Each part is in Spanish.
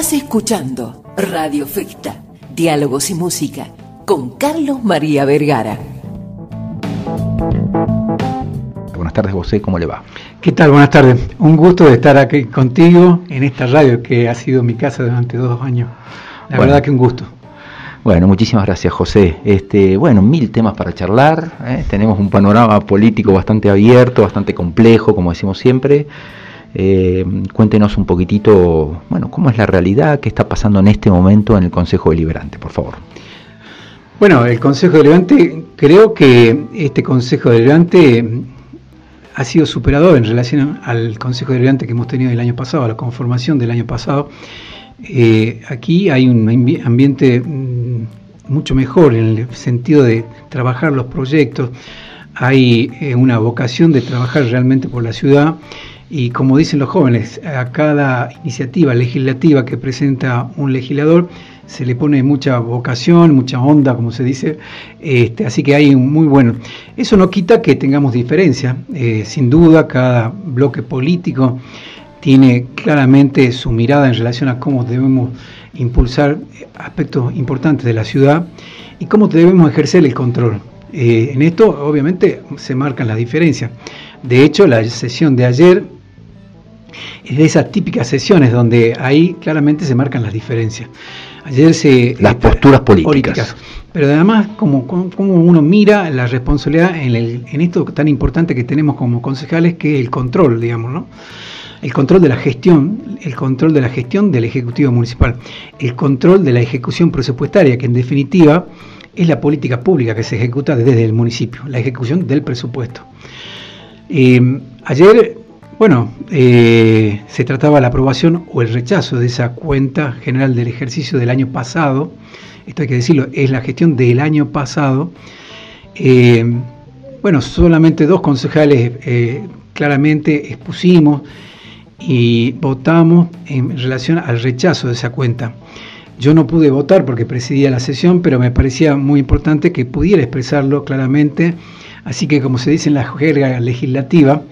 Estás escuchando Radio Festa, Diálogos y Música, con Carlos María Vergara. Buenas tardes, José, ¿cómo le va? ¿Qué tal? Buenas tardes. Un gusto de estar aquí contigo en esta radio que ha sido mi casa durante dos años. La verdad que un gusto. Bueno, muchísimas gracias, José. Este, bueno, mil temas para charlar. ¿eh? Tenemos un panorama político bastante abierto, bastante complejo, como decimos siempre. Eh, cuéntenos un poquitito, bueno, cómo es la realidad, qué está pasando en este momento en el Consejo Deliberante, por favor. Bueno, el Consejo Deliberante, creo que este Consejo Deliberante ha sido superador en relación al Consejo Deliberante que hemos tenido el año pasado, a la conformación del año pasado. Eh, aquí hay un ambiente mm, mucho mejor en el sentido de trabajar los proyectos, hay eh, una vocación de trabajar realmente por la ciudad y como dicen los jóvenes, a cada iniciativa legislativa que presenta un legislador se le pone mucha vocación, mucha onda, como se dice, este, así que hay un muy bueno. Eso no quita que tengamos diferencia, eh, sin duda cada bloque político tiene claramente su mirada en relación a cómo debemos impulsar aspectos importantes de la ciudad y cómo debemos ejercer el control. Eh, en esto obviamente se marcan las diferencias. De hecho, la sesión de ayer es de esas típicas sesiones donde ahí claramente se marcan las diferencias. Ayer se... Las posturas políticas. Pero además, como, como, uno mira la responsabilidad en, el, en esto tan importante que tenemos como concejales, que es el control, digamos, ¿no? el control de la gestión, el control de la gestión del Ejecutivo Municipal, el control de la ejecución presupuestaria, que en definitiva es la política pública que se ejecuta desde el municipio, la ejecución del presupuesto. Eh, ayer, bueno, eh, se trataba la aprobación o el rechazo de esa cuenta general del ejercicio del año pasado, esto hay que decirlo, es la gestión del año pasado. Eh, bueno, solamente dos concejales claramente expusimos y votamos en relación al rechazo de esa cuenta. Yo no pude votar porque presidía la sesión, pero me parecía muy importante que pudiera expresarlo claramente. Así que, como se dice en la jerga legislativa,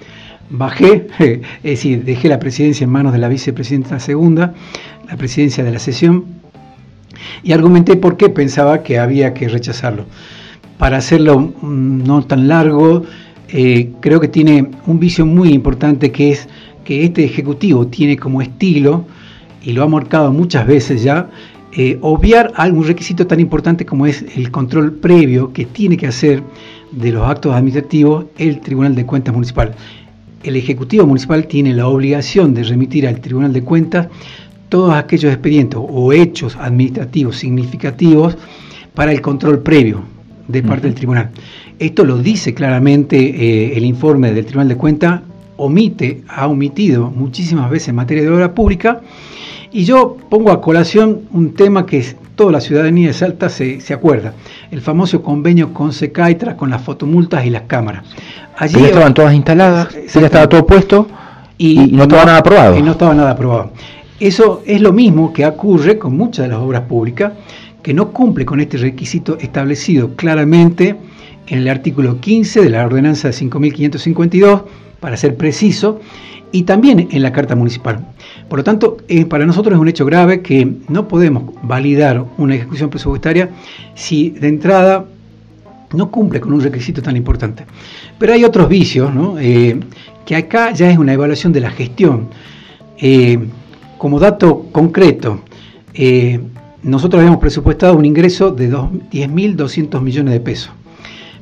bajé, es decir, dejé la presidencia en manos de la vicepresidenta segunda, la presidencia de la sesión, y argumenté por qué pensaba que había que rechazarlo. Para hacerlo mm, no tan largo, eh, creo que tiene un vicio muy importante que es que este Ejecutivo tiene como estilo, y lo ha marcado muchas veces ya, eh, obviar algún requisito tan importante como es el control previo que tiene que hacer de los actos administrativos el Tribunal de Cuentas Municipal. El Ejecutivo Municipal tiene la obligación de remitir al Tribunal de Cuentas todos aquellos expedientes o hechos administrativos significativos para el control previo de parte del tribunal. Esto lo dice claramente eh, el informe del Tribunal de Cuentas omite, ha omitido muchísimas veces en materia de obra pública, y yo pongo a colación un tema que toda la ciudadanía de Salta se, acuerda, el famoso convenio con Secaitra con las fotomultas y las cámaras. Allí ya estaban todas instaladas, ya estaba todo puesto y, no estaba nada aprobado. Y no estaba nada aprobado. Eso es lo mismo que ocurre con muchas de las obras públicas, que no cumple con este requisito establecido claramente en el artículo 15 de la ordenanza de 5552 para ser preciso, y también en la Carta Municipal. Por lo tanto, eh, para nosotros es un hecho grave que no podemos validar una ejecución presupuestaria si de entrada no cumple con un requisito tan importante. Pero hay otros vicios, eh, que acá ya es una evaluación de la gestión. Eh, como dato concreto, nosotros habíamos presupuestado un ingreso de 10.200 millones de pesos.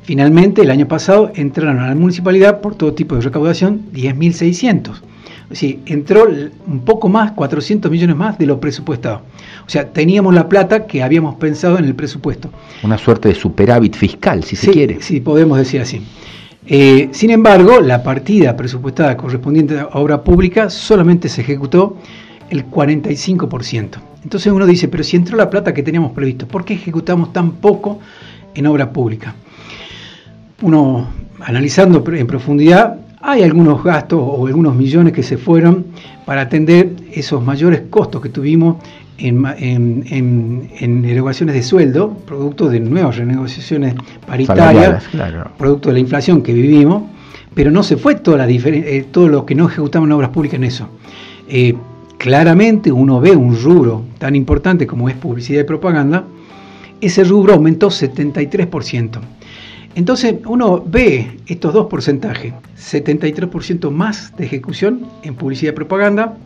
Finalmente, el año pasado entraron a la municipalidad por todo tipo de recaudación 10.600. Decir, entró un poco más, 400 millones más de lo presupuestado. O sea, teníamos la plata que habíamos pensado en el presupuesto. Una suerte de superávit fiscal, si se quiere. Sí, podemos decir así. Eh, sin embargo, la partida presupuestada correspondiente a obra pública solamente se ejecutó el 45%. Entonces uno dice, pero si entró la plata que teníamos previsto, ¿por qué ejecutamos tan poco en obra pública? uno analizando en profundidad, hay algunos gastos o algunos millones que se fueron para atender esos mayores costos que tuvimos en, en, erogaciones de sueldo, producto de nuevas renegociaciones paritarias, producto de la inflación que vivimos, pero no se fue toda la eh, todo lo que no ejecutamos en obras públicas en eso. Eh, claramente uno ve un rubro tan importante como es publicidad y propaganda, ese rubro aumentó 73%. Entonces uno ve estos dos porcentajes, 73% más de ejecución en publicidad y propaganda,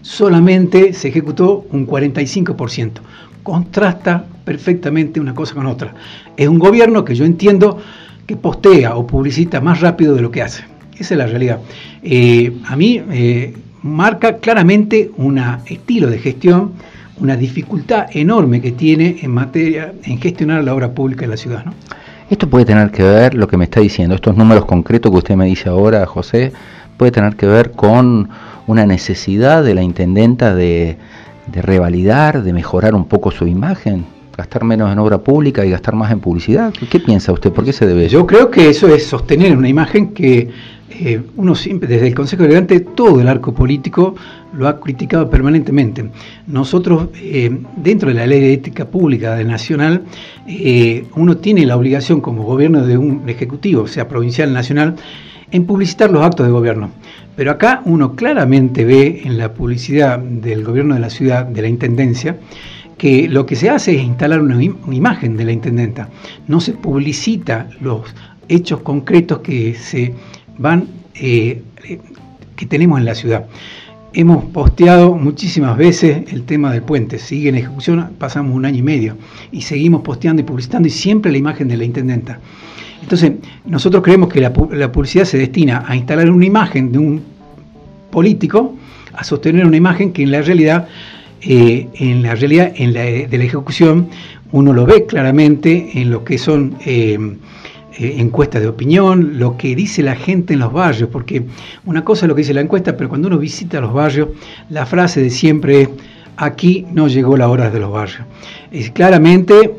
solamente se ejecutó un 45%. Contrasta perfectamente una cosa con otra. Es un gobierno que yo entiendo que postea o publicita más rápido de lo que hace. Esa es la realidad. Eh, a mí eh, marca claramente un estilo de gestión, una dificultad enorme que tiene en materia, en gestionar la obra pública en la ciudad. ¿no? Esto puede tener que ver, lo que me está diciendo, estos números concretos que usted me dice ahora, José, puede tener que ver con una necesidad de la intendenta de, revalidar, de mejorar un poco su imagen, gastar menos en obra pública y gastar más en publicidad. ¿Qué piensa usted? ¿Por qué se debe? Yo creo que eso es sostener una imagen que eh, uno siempre, desde el Consejo Elegante, todo el arco político lo ha criticado permanentemente. Nosotros, eh, dentro de la ley de ética pública de nacional, eh, uno tiene la obligación como gobierno de un ejecutivo, sea provincial, nacional, en publicitar los actos de gobierno. Pero acá uno claramente ve en la publicidad del gobierno de la ciudad, de la intendencia, que lo que se hace es instalar una, una imagen de la intendenta. No se publicita los hechos concretos que se van eh, que tenemos en la ciudad. Hemos posteado muchísimas veces el tema del puente, sigue en ejecución, pasamos un año y medio y seguimos posteando y publicitando y siempre la imagen de la intendenta. Entonces, nosotros creemos que la, publicidad se destina a instalar una imagen de un político, a sostener una imagen que en la realidad, eh, en la realidad en la, de la ejecución, uno lo ve claramente en lo que son eh, eh, encuestas de opinión, lo que dice la gente en los barrios, porque una cosa es lo que dice la encuesta, pero cuando uno visita los barrios, la frase de siempre es, aquí no llegó la hora de los barrios. Es claramente,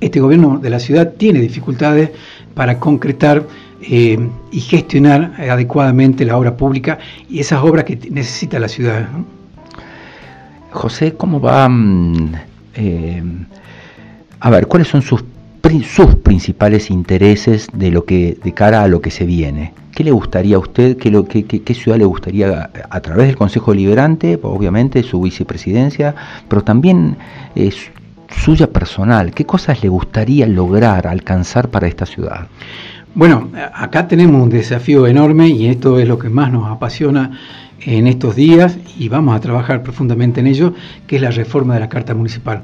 este gobierno de la ciudad tiene dificultades para concretar eh, y gestionar adecuadamente la obra pública y esas obras que necesita la ciudad. José, ¿cómo va? Mm, eh, a ver, ¿cuáles son sus sus principales intereses de lo que de cara a lo que se viene. ¿Qué le gustaría a usted? ¿Qué, lo, qué, qué, ciudad le gustaría a, través del Consejo Liberante, obviamente su vicepresidencia, pero también eh, suya personal? ¿Qué cosas le gustaría lograr, alcanzar para esta ciudad? Bueno, acá tenemos un desafío enorme y esto es lo que más nos apasiona en estos días y vamos a trabajar profundamente en ello, que es la reforma de la Carta Municipal.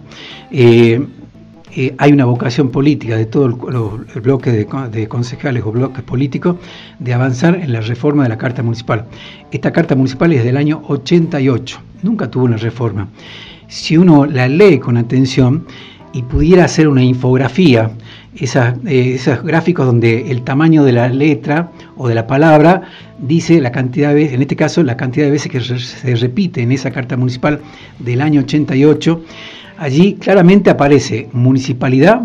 Eh, eh, hay una vocación política de todo el, bloque de, concejales o bloques políticos de avanzar en la reforma de la Carta Municipal. Esta Carta Municipal es del año 88, nunca tuvo una reforma. Si uno la lee con atención y pudiera hacer una infografía, eh, esos gráficos donde el tamaño de la letra o de la palabra dice la cantidad de veces, en este caso la cantidad de veces que se repite en esa Carta Municipal del año 88, Allí claramente aparece municipalidad,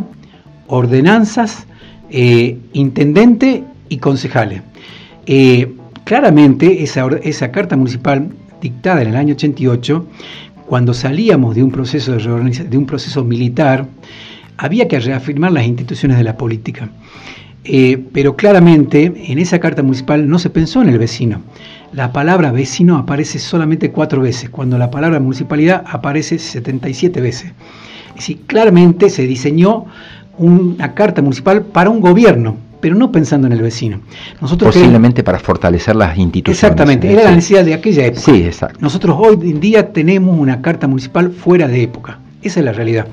ordenanzas, eh, intendente y concejales. Eh, claramente esa, carta municipal dictada en el año 88, cuando salíamos de un proceso de, de un proceso militar, había que reafirmar las instituciones de la política. Eh, pero claramente en esa carta municipal no se pensó en el vecino la palabra vecino aparece solamente cuatro veces, cuando la palabra municipalidad aparece 77 veces. Es decir, claramente se diseñó una carta municipal para un gobierno, pero no pensando en el vecino. Nosotros Posiblemente para fortalecer las instituciones. Exactamente, era la necesidad de aquella época. Sí, exacto. Nosotros hoy en día tenemos una carta municipal fuera de época. Esa es la realidad.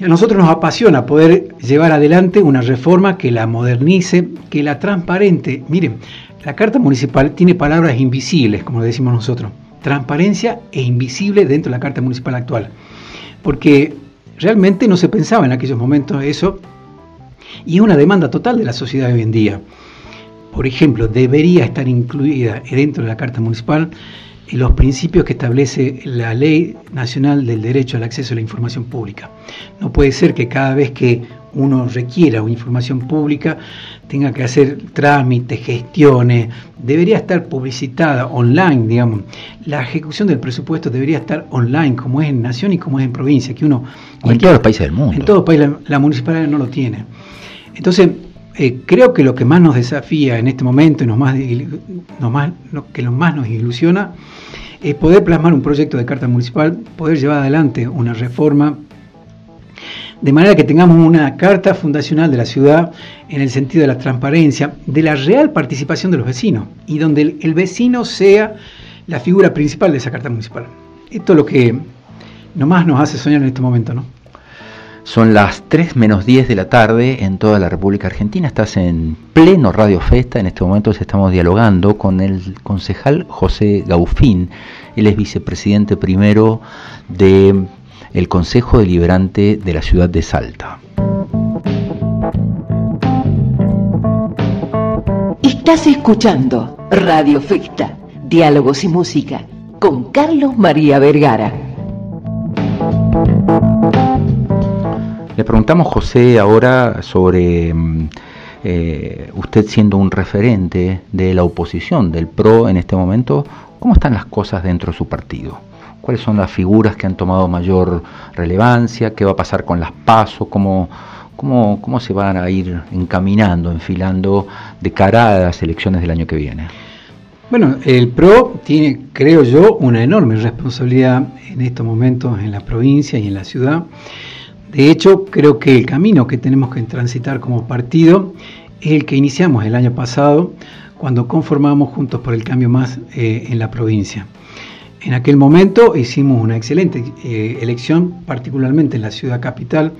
Y a nosotros nos apasiona poder llevar adelante una reforma que la modernice, que la transparente. Miren, la Carta Municipal tiene palabras invisibles, como decimos nosotros, transparencia e invisible dentro de la Carta Municipal actual, porque realmente no se pensaba en aquellos momentos eso y es una demanda total de la sociedad hoy en día. Por ejemplo, debería estar incluida dentro de la Carta Municipal los principios que establece la Ley Nacional del Derecho al Acceso a la Información Pública. No puede ser que cada vez que uno requiera información pública tenga que hacer trámites, gestiones, debería estar publicitada online, digamos. La ejecución del presupuesto debería estar online, como es en nación y como es en provincia, que uno... en todos los países del mundo. En todos los países la, municipalidad no lo tiene. Entonces, eh, creo que lo que más nos desafía en este momento y nos más, más, lo que lo más nos ilusiona es poder plasmar un proyecto de carta municipal, poder llevar adelante una reforma de manera que tengamos una carta fundacional de la ciudad en el sentido de la transparencia, de la real participación de los vecinos y donde el, vecino sea la figura principal de esa carta municipal. Esto es lo que nomás nos hace soñar en este momento, ¿no? Son las 3 menos 10 de la tarde en toda la República Argentina. Estás en pleno Radio Festa. En este momento estamos dialogando con el concejal José Gaufín. Él es vicepresidente primero de el Consejo Deliberante de la ciudad de Salta. Estás escuchando Radio Festa, Diálogos y Música, con Carlos María Vergara. Le preguntamos, José, ahora sobre mm, eh, usted siendo un referente de la oposición, del PRO en este momento, ¿cómo están las cosas dentro de su partido? Cuáles son las figuras que han tomado mayor relevancia, qué va a pasar con las pasos, cómo, cómo, cómo se van a ir encaminando, enfilando de cara a las elecciones del año que viene. Bueno, el PRO tiene, creo yo, una enorme responsabilidad en estos momentos en la provincia y en la ciudad. De hecho, creo que el camino que tenemos que transitar como partido es el que iniciamos el año pasado cuando conformamos Juntos por el Cambio Más eh, en la provincia. En aquel momento hicimos una excelente eh, elección, particularmente en la ciudad capital,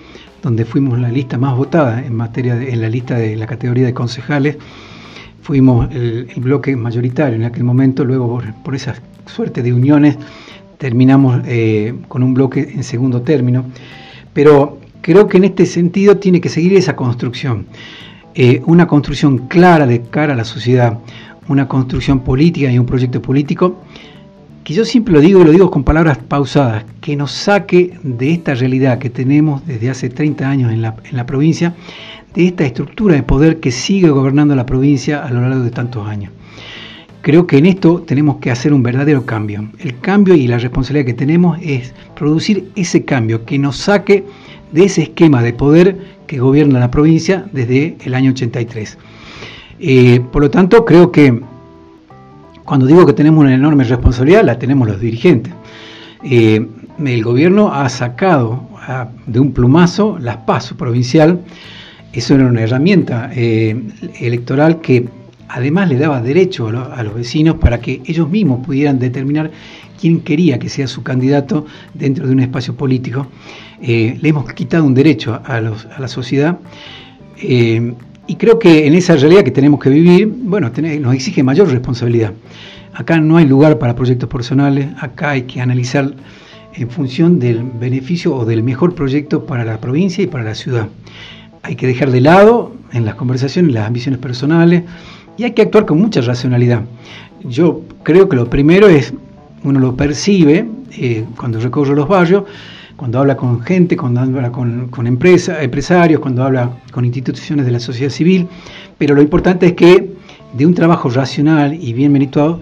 donde fuimos la lista más votada en materia en la lista de la categoría de concejales. Fuimos el, bloque mayoritario en aquel momento, luego por, esa suerte de uniones terminamos eh, con un bloque en segundo término. Pero creo que en este sentido tiene que seguir esa construcción, eh, una construcción clara de cara a la sociedad, una construcción política y un proyecto político que yo siempre lo digo y lo digo con palabras pausadas, que nos saque de esta realidad que tenemos desde hace 30 años en la, en la provincia, de esta estructura de poder que sigue gobernando la provincia a lo largo de tantos años. Creo que en esto tenemos que hacer un verdadero cambio. El cambio y la responsabilidad que tenemos es producir ese cambio que nos saque de ese esquema de poder que gobierna la provincia desde el año 83. Eh, por lo tanto, creo que cuando digo que tenemos una enorme responsabilidad, la tenemos los dirigentes. Eh, el gobierno ha sacado de un plumazo las PASO provincial. Eso era una herramienta eh, electoral que además le daba derecho a, los vecinos para que ellos mismos pudieran determinar quién quería que sea su candidato dentro de un espacio político. Eh, le hemos quitado un derecho a, la sociedad. Y creo que en esa realidad que tenemos que vivir, bueno, nos exige mayor responsabilidad. Acá no hay lugar para proyectos personales, acá hay que analizar en función del beneficio o del mejor proyecto para la provincia y para la ciudad. Hay que dejar de lado en las conversaciones las ambiciones personales y hay que actuar con mucha racionalidad. Yo creo que lo primero es, uno lo percibe eh, cuando recorre los barrios, cuando habla con gente, cuando habla con, con empresarios, cuando habla con instituciones de la sociedad civil, pero lo importante es que de un trabajo racional y bien merituado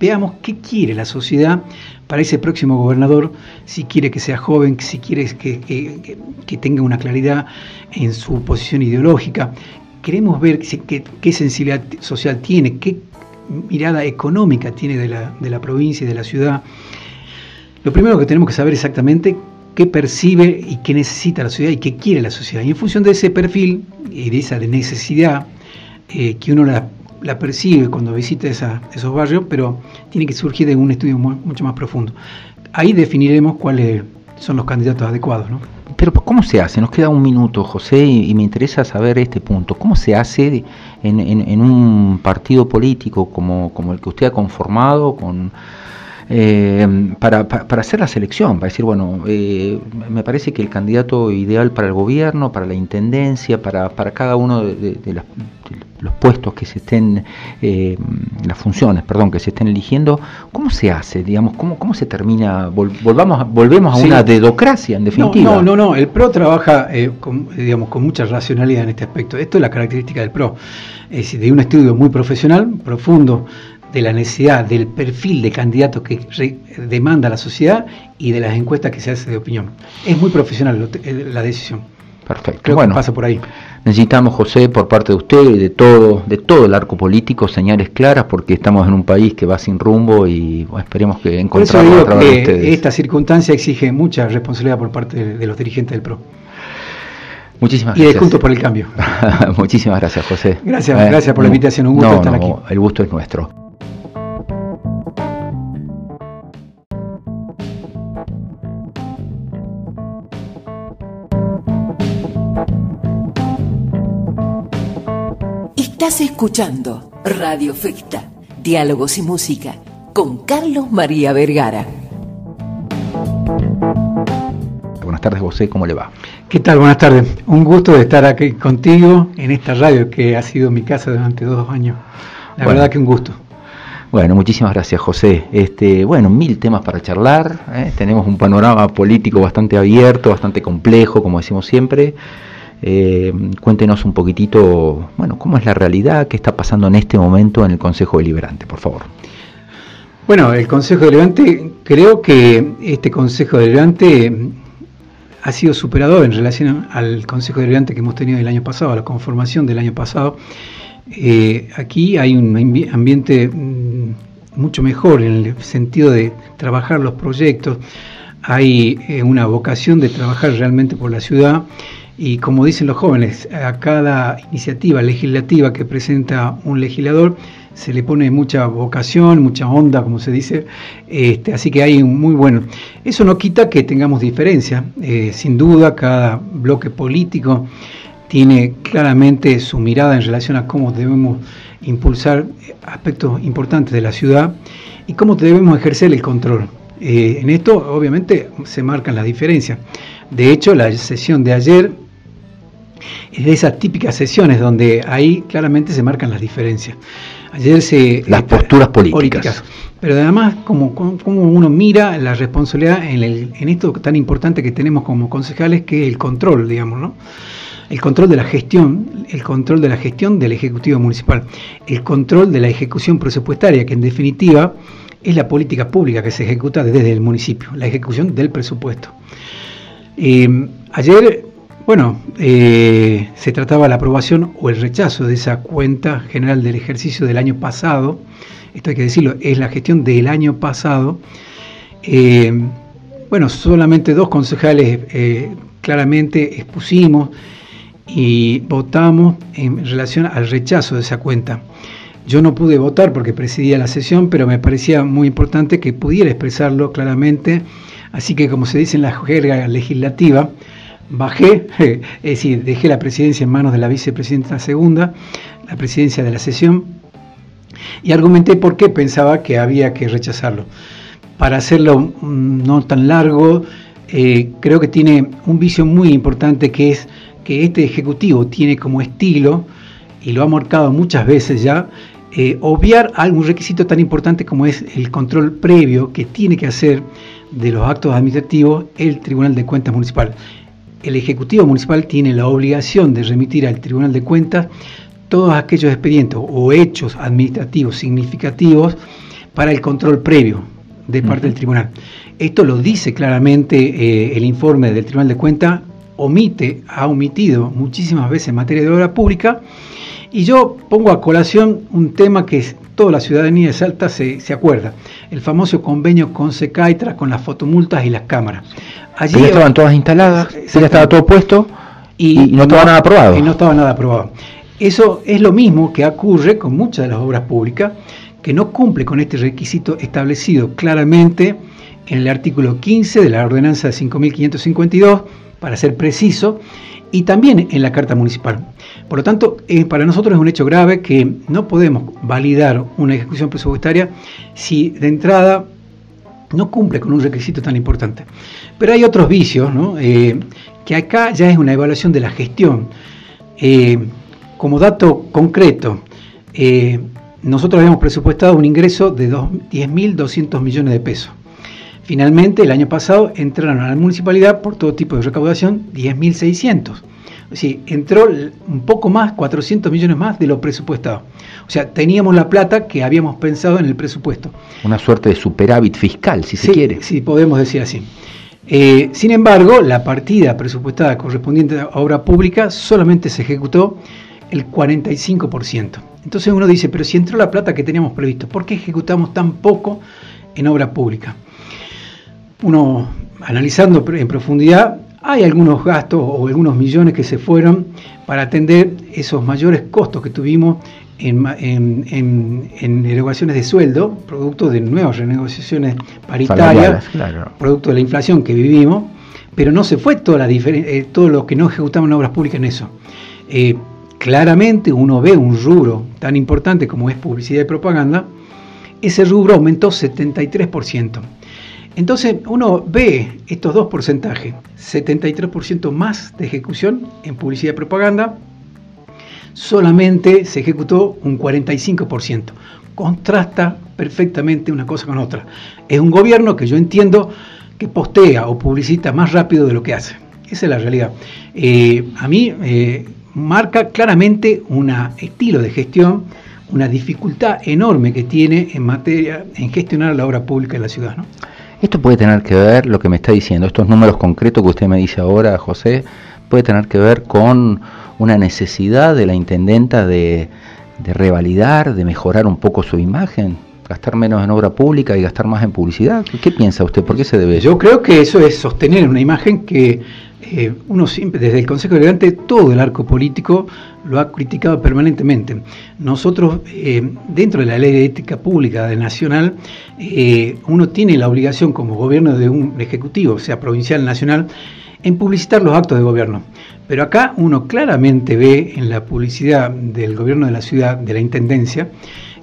veamos qué quiere la sociedad para ese próximo gobernador, si quiere que sea joven, si quiere que, que, tenga una claridad en su posición ideológica. Queremos ver qué, qué sensibilidad social tiene, qué mirada económica tiene de la, de la provincia y de la ciudad. Lo primero que tenemos que saber exactamente qué percibe y qué necesita la sociedad y qué quiere la sociedad. Y en función de ese perfil y de esa necesidad eh, que uno la, percibe cuando visita esos barrios, pero tiene que surgir de un estudio mucho más profundo. Ahí definiremos cuáles son los candidatos adecuados. ¿no? Pero ¿cómo se hace? Nos queda un minuto, José, y, me interesa saber este punto. ¿Cómo se hace en, un partido político como, como el que usted ha conformado, con eh, para, para, hacer la selección, para decir, bueno, eh, me parece que el candidato ideal para el gobierno, para la intendencia, para, para cada uno de, los puestos que se estén, eh, las funciones, perdón, que se estén eligiendo, ¿cómo se hace? Digamos, ¿cómo, cómo se termina? volvamos, volvemos a una dedocracia, en definitiva. No, no, no, el PRO trabaja, con, digamos, con mucha racionalidad en este aspecto. Esto es la característica del PRO, es decir, de un estudio muy profesional, profundo, de la necesidad del perfil de candidato que demanda la sociedad y de las encuestas que se hace de opinión. Es muy profesional la decisión. Perfecto. Creo bueno, que pasa por ahí. Necesitamos, José, por parte de usted y de todo, de todo el arco político, señales claras, porque estamos en un país que va sin rumbo y esperemos que encontremos a través de ustedes. Esta circunstancia exige mucha responsabilidad por parte de, los dirigentes del PRO. Muchísimas gracias. Y de Juntos por el Cambio. Muchísimas gracias, José. Gracias, eh, gracias por la invitación. Un gusto estar aquí. El gusto es nuestro. Estás escuchando Radio Fecta, Diálogos y Música, con Carlos María Vergara. Buenas tardes, José, ¿cómo le va? ¿Qué tal? Buenas tardes. Un gusto de estar aquí contigo en esta radio que ha sido mi casa durante dos años. La verdad que un gusto. Bueno, muchísimas gracias, José. Este, bueno, mil temas para charlar. ¿eh? Tenemos un panorama político bastante abierto, bastante complejo, como decimos siempre. Eh, cuéntenos un poquitito, bueno, cómo es la realidad, qué está pasando en este momento en el Consejo Deliberante, por favor. Bueno, el Consejo Deliberante, creo que este Consejo Deliberante ha sido superador en relación al Consejo Deliberante que hemos tenido el año pasado, a la conformación del año pasado. Eh, aquí hay un ambiente mm, mucho mejor en el sentido de trabajar los proyectos, hay eh, una vocación de trabajar realmente por la ciudad y como dicen los jóvenes, a cada iniciativa legislativa que presenta un legislador se le pone mucha vocación, mucha onda, como se dice, este, así que hay un muy bueno. Eso no quita que tengamos diferencia, eh, sin duda cada bloque político tiene claramente su mirada en relación a cómo debemos impulsar aspectos importantes de la ciudad y cómo debemos ejercer el control. Eh, en esto obviamente se marcan las diferencias. De hecho, la sesión de ayer es de esas típicas sesiones donde ahí claramente se marcan las diferencias. Ayer se... Las posturas políticas. Pero además, como, como, uno mira la responsabilidad en, el, en esto tan importante que tenemos como concejales, que es el control, digamos, ¿no? El control de la gestión, el control de la gestión del Ejecutivo Municipal, el control de la ejecución presupuestaria, que en definitiva es la política pública que se ejecuta desde el municipio, la ejecución del presupuesto. Eh, ayer bueno, eh, se trataba la aprobación o el rechazo de esa cuenta general del ejercicio del año pasado. Esto hay que decirlo, es la gestión del año pasado. Eh, bueno, solamente dos concejales eh, claramente expusimos y votamos en relación al rechazo de esa cuenta. Yo no pude votar porque presidía la sesión, pero me parecía muy importante que pudiera expresarlo claramente. Así que, como se dice en la jerga legislativa, bajé, es decir, dejé la presidencia en manos de la vicepresidenta segunda, la presidencia de la sesión, y argumenté por qué pensaba que había que rechazarlo. Para hacerlo mm, no tan largo, eh, creo que tiene un vicio muy importante que es que este Ejecutivo tiene como estilo, y lo ha marcado muchas veces ya, eh, obviar algún requisito tan importante como es el control previo que tiene que hacer de los actos administrativos el Tribunal de Cuentas Municipal el Ejecutivo Municipal tiene la obligación de remitir al Tribunal de Cuentas todos aquellos expedientes o hechos administrativos significativos para el control previo de parte del tribunal. Esto lo dice claramente eh, el informe del Tribunal de Cuentas, omite, ha omitido muchísimas veces en materia de obra pública, y yo pongo a colación un tema que toda la ciudadanía de Salta se, se acuerda, el famoso convenio con Secaitra con las fotomultas y las cámaras. Allí ya estaban todas instaladas, ya estaba todo puesto y, no, estaba nada aprobado. Y no estaba nada aprobado. Eso es lo mismo que ocurre con muchas de las obras públicas que no cumple con este requisito establecido claramente en el artículo 15 de la ordenanza de 5552, para ser preciso, y también en la Carta Municipal. Por lo tanto, eh, para nosotros es un hecho grave que no podemos validar una ejecución presupuestaria si de entrada no cumple con un requisito tan importante. Pero hay otros vicios, ¿no? Eh, que acá ya es una evaluación de la gestión. Eh, como dato concreto, nosotros habíamos presupuestado un ingreso de 10.200 millones de pesos. Finalmente, el año pasado entraron a la municipalidad por todo tipo de recaudación 10.600. Decir, entró un poco más, 400 millones más de lo presupuestado. O sea, teníamos la plata que habíamos pensado en el presupuesto. Una suerte de superávit fiscal, si se quiere. Sí, podemos decir así. Eh, sin embargo, la partida presupuestada correspondiente a obra pública solamente se ejecutó el 45%. Entonces uno dice, pero si entró la plata que teníamos previsto, ¿por qué ejecutamos tan poco en obra pública? Uno, analizando en profundidad, hay algunos gastos o algunos millones que se fueron para atender esos mayores costos que tuvimos en, en, de sueldo, producto de nuevas renegociaciones paritarias, producto de la inflación que vivimos, pero no se fue toda la eh, todo lo que no ejecutamos en obras públicas en eso. Eh, claramente uno ve un rubro tan importante como es publicidad y propaganda, ese rubro aumentó 73%. Entonces uno ve estos dos porcentajes, 73% más de ejecución en publicidad y propaganda, solamente se ejecutó un 45%. Contrasta perfectamente una cosa con otra. Es un gobierno que yo entiendo que postea o publicita más rápido de lo que hace. Esa es la realidad. Eh, a mí eh, marca claramente un estilo de gestión, una dificultad enorme que tiene en materia, en gestionar la obra pública en la ciudad. ¿no? Esto puede tener que ver, lo que me está diciendo, estos números concretos que usted me dice ahora, José, puede tener que ver con una necesidad de la intendenta de, revalidar, de mejorar un poco su imagen, gastar menos en obra pública y gastar más en publicidad. ¿Qué piensa usted? ¿Por qué se debe? Yo creo que eso es sostener una imagen que eh, uno siempre, desde el Consejo Elegante, todo el arco político lo ha criticado permanentemente. Nosotros, eh, dentro de la ley de ética pública de nacional, eh, uno tiene la obligación como gobierno de un ejecutivo, sea provincial, nacional, en publicitar los actos de gobierno. Pero acá uno claramente ve en la publicidad del gobierno de la ciudad, de la intendencia,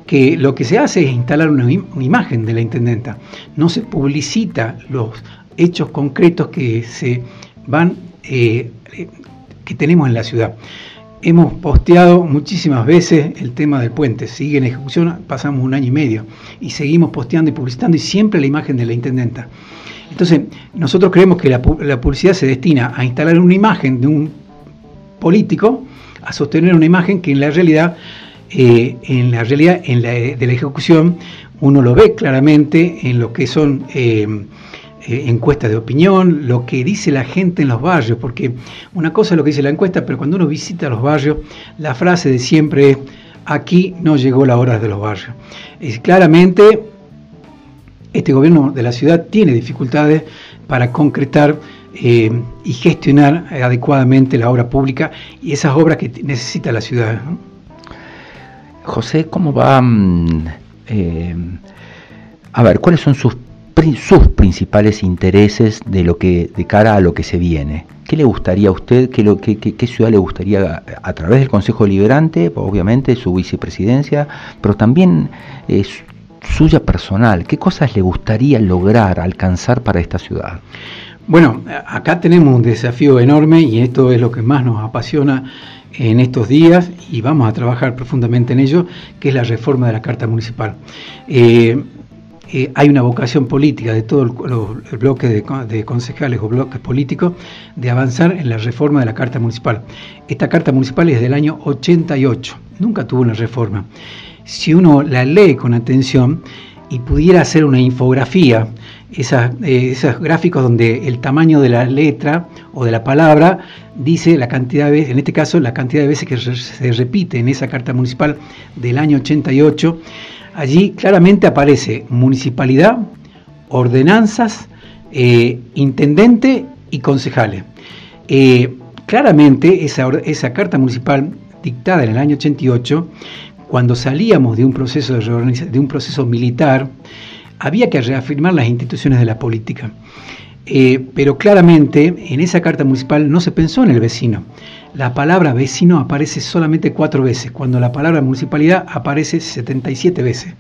que lo que se hace es instalar una, imagen de la intendenta. No se publicita los hechos concretos que se van, eh, que tenemos en la ciudad. Hemos posteado muchísimas veces el tema del puente, sigue en ejecución, pasamos un año y medio y seguimos posteando y publicitando y siempre la imagen de la intendenta. Entonces, nosotros creemos que la, publicidad se destina a instalar una imagen de un político, a sostener una imagen que en la realidad, eh, en la realidad en la, de la ejecución, uno lo ve claramente en lo que son eh, eh, encuestas de opinión, lo que dice la gente en los barrios, porque una cosa es lo que dice la encuesta, pero cuando uno visita los barrios, la frase de siempre es, aquí no llegó la hora de los barrios. Es claramente este gobierno de la ciudad tiene dificultades para concretar eh, y gestionar adecuadamente la obra pública y esas obras que necesita la ciudad. José, ¿cómo va? Mm, eh, a ver, ¿cuáles son sus, sus principales intereses de lo que de cara a lo que se viene? ¿Qué le gustaría a usted? ¿Qué, ciudad le gustaría a, través del Consejo Liberante, obviamente su vicepresidencia, pero también eh, suya personal, ¿qué cosas le gustaría lograr, alcanzar para esta ciudad? Bueno, acá tenemos un desafío enorme y esto es lo que más nos apasiona en estos días y vamos a trabajar profundamente en ello, que es la reforma de la Carta Municipal. Eh, eh, hay una vocación política de todo el, bloque de, concejales o bloques políticos de avanzar en la reforma de la Carta Municipal. Esta Carta Municipal es del año 88, nunca tuvo una reforma si uno la lee con atención y pudiera hacer una infografía, eh, esos gráficos donde el tamaño de la letra o de la palabra dice la cantidad de veces, en este caso la cantidad de veces que se repite en esa carta municipal del año 88, allí claramente aparece municipalidad, ordenanzas, eh, intendente y concejales. Eh, claramente esa, esa carta municipal dictada en el año 88 cuando salíamos de un proceso de, de un proceso militar, había que reafirmar las instituciones de la política. Eh, pero claramente en esa carta municipal no se pensó en el vecino. La palabra vecino aparece solamente cuatro veces, cuando la palabra municipalidad aparece 77 veces.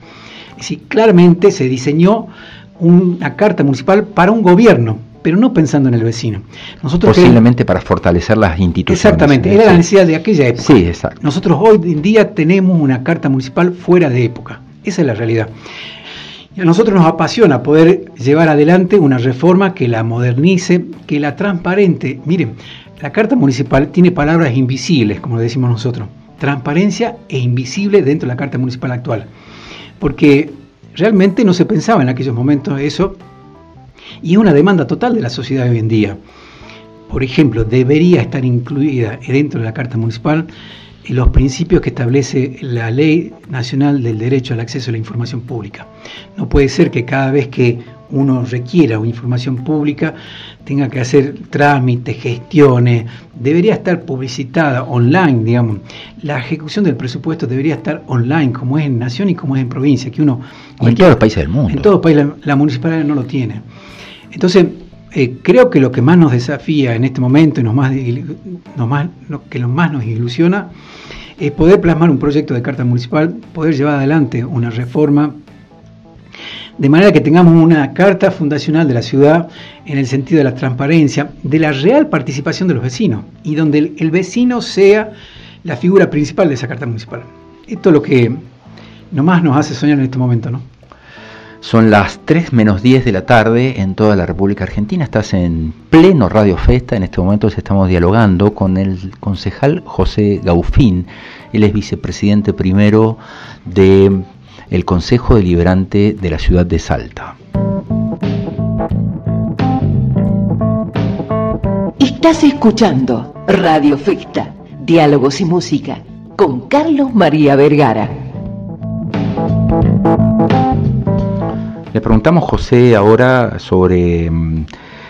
Es decir, claramente se diseñó una carta municipal para un gobierno, pero no pensando en el vecino. Nosotros Posiblemente para fortalecer las instituciones. Exactamente, era la necesidad de aquella época. Sí, exacto. Nosotros hoy en día tenemos una carta municipal fuera de época. Esa es la realidad. A nosotros nos apasiona poder llevar adelante una reforma que la modernice, que la transparente. Miren, la carta municipal tiene palabras invisibles, como decimos nosotros. Transparencia e invisible dentro de la carta municipal actual. Porque realmente no se pensaba en aquellos momentos eso y es una demanda total de la sociedad de hoy en día. Por ejemplo, debería estar incluida dentro de la Carta Municipal los principios que establece la Ley Nacional del Derecho al Acceso a la Información Pública. No puede ser que cada vez que uno requiera información pública tenga que hacer trámites, gestiones, debería estar publicitada online, digamos. La ejecución del presupuesto debería estar online, como es en nación y como es en provincia, que uno... en todos los países del mundo. En todos los países la, municipalidad no lo tiene. Entonces, eh, creo que lo que más nos desafía en este momento y nos más, más, que lo más nos ilusiona es poder plasmar un proyecto de carta municipal, poder llevar adelante una reforma de manera que tengamos una carta fundacional de la ciudad en el sentido de la transparencia, de la real participación de los vecinos y donde el, vecino sea la figura principal de esa carta municipal. Esto es lo que nomás nos hace soñar en este momento, ¿no? Son las 3 menos 10 de la tarde en toda la República Argentina. Estás en pleno Radio Festa. En este momento estamos dialogando con el concejal José Gaufín. Él es vicepresidente primero de el Consejo Deliberante de la ciudad de Salta. Estás escuchando Radio Festa, Diálogos y Música, con Carlos María Vergara. Le preguntamos, José, ahora sobre mm,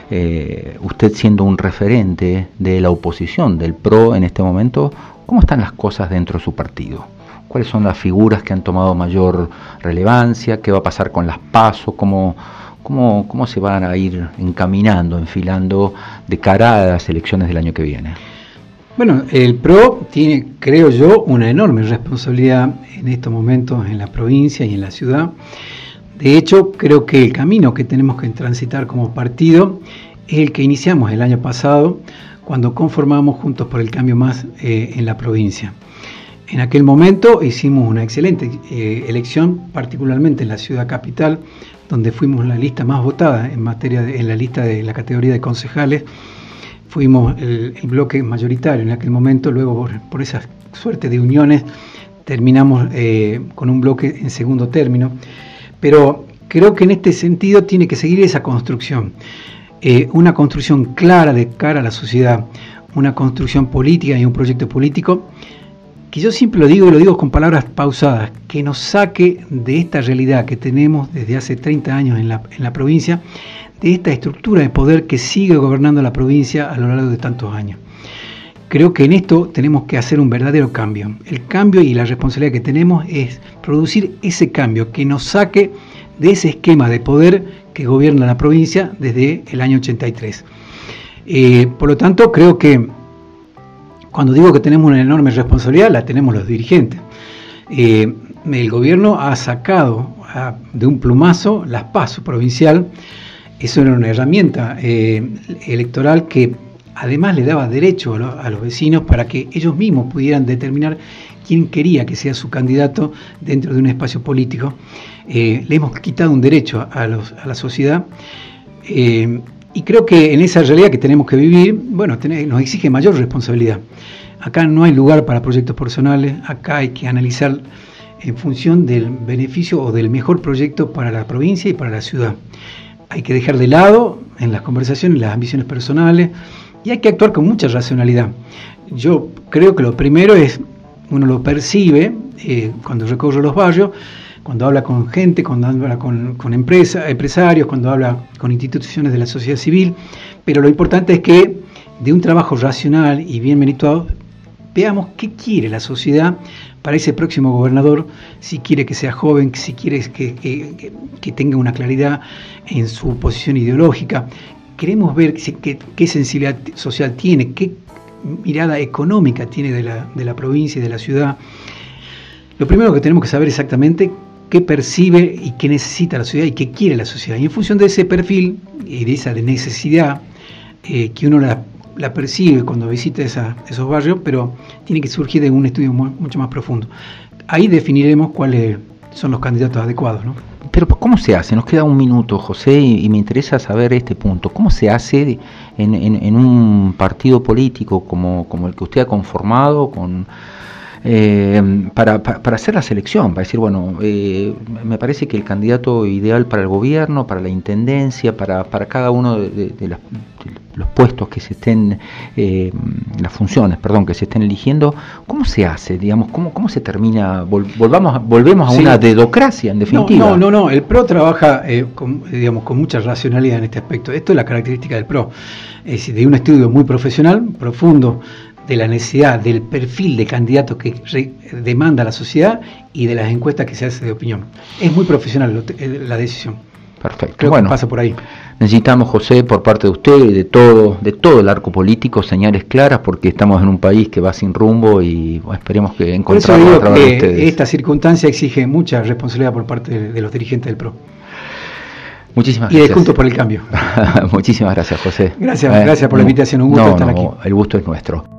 eh, usted siendo un referente de la oposición, del PRO en este momento, ¿cómo están las cosas dentro de su partido? cuáles son las figuras que han tomado mayor relevancia, qué va a pasar con las pasos, cómo, cómo, cómo se van a ir encaminando, enfilando de cara a las elecciones del año que viene. Bueno, el PRO tiene, creo yo, una enorme responsabilidad en estos momentos en la provincia y en la ciudad. De hecho, creo que el camino que tenemos que transitar como partido es el que iniciamos el año pasado cuando conformamos Juntos por el Cambio Más eh, en la provincia. En aquel momento hicimos una excelente eh, elección, particularmente en la ciudad capital, donde fuimos la lista más votada en materia de, en la lista de la categoría de concejales. Fuimos el, bloque mayoritario en aquel momento, luego por, esa suerte de uniones terminamos eh, con un bloque en segundo término. Pero creo que en este sentido tiene que seguir esa construcción, eh, una construcción clara de cara a la sociedad, una construcción política y un proyecto político que yo siempre lo digo y lo digo con palabras pausadas, que nos saque de esta realidad que tenemos desde hace 30 años en la, en la provincia, de esta estructura de poder que sigue gobernando la provincia a lo largo de tantos años. Creo que en esto tenemos que hacer un verdadero cambio. El cambio y la responsabilidad que tenemos es producir ese cambio que nos saque de ese esquema de poder que gobierna la provincia desde el año 83. Eh, por lo tanto, creo que cuando digo que tenemos una enorme responsabilidad, la tenemos los dirigentes. Eh, el gobierno ha sacado de un plumazo las PASO provincial. Eso era una herramienta eh, electoral que además le daba derecho a, los vecinos para que ellos mismos pudieran determinar quién quería que sea su candidato dentro de un espacio político. Eh, le hemos quitado un derecho a, la sociedad. Y creo que en esa realidad que tenemos que vivir, bueno, nos exige mayor responsabilidad. Acá no hay lugar para proyectos personales, acá hay que analizar en función del beneficio o del mejor proyecto para la provincia y para la ciudad. Hay que dejar de lado en las conversaciones las ambiciones personales y hay que actuar con mucha racionalidad. Yo creo que lo primero es, uno lo percibe eh, cuando recorre los barrios, cuando habla con gente, cuando habla con, empresarios, cuando habla con instituciones de la sociedad civil, pero lo importante es que de un trabajo racional y bien merituado veamos qué quiere la sociedad para ese próximo gobernador, si quiere que sea joven, si quiere que, tenga una claridad en su posición ideológica. Queremos ver qué, sensibilidad social tiene, qué mirada económica tiene de la, de la provincia y de la ciudad. Lo primero que tenemos que saber exactamente qué percibe y qué necesita la sociedad y qué quiere la sociedad. Y en función de ese perfil y de esa necesidad eh, que uno la, percibe cuando visita esos barrios, pero tiene que surgir de un estudio mucho más profundo. Ahí definiremos cuáles son los candidatos adecuados. ¿no? Pero ¿cómo se hace? Nos queda un minuto, José, y, me interesa saber este punto. ¿Cómo se hace en, un partido político como, como el que usted ha conformado con eh, para, para, hacer la selección, para decir, bueno, eh, me parece que el candidato ideal para el gobierno, para la intendencia, para, para cada uno de, los puestos que se estén, eh, las funciones, perdón, que se estén eligiendo, ¿cómo se hace? Digamos, ¿cómo, cómo se termina? volvamos, volvemos a una dedocracia, en definitiva. No, no, no, el PRO trabaja, con, digamos, con mucha racionalidad en este aspecto. Esto es la característica del PRO, es de un estudio muy profesional, profundo, de la necesidad del perfil de candidatos que demanda la sociedad y de las encuestas que se hace de opinión. Es muy profesional eh, la decisión. Perfecto. Creo bueno, que pasa por ahí. Necesitamos, José, por parte de usted y de todo, de todo el arco político, señales claras, porque estamos en un país que va sin rumbo y esperemos que encontremos a través de ustedes. Esta circunstancia exige mucha responsabilidad por parte de, los dirigentes del PRO. Muchísimas gracias. Y de Juntos por el Cambio. Muchísimas gracias, José. Gracias, gracias por la invitación. Un gusto estar aquí. El gusto es nuestro.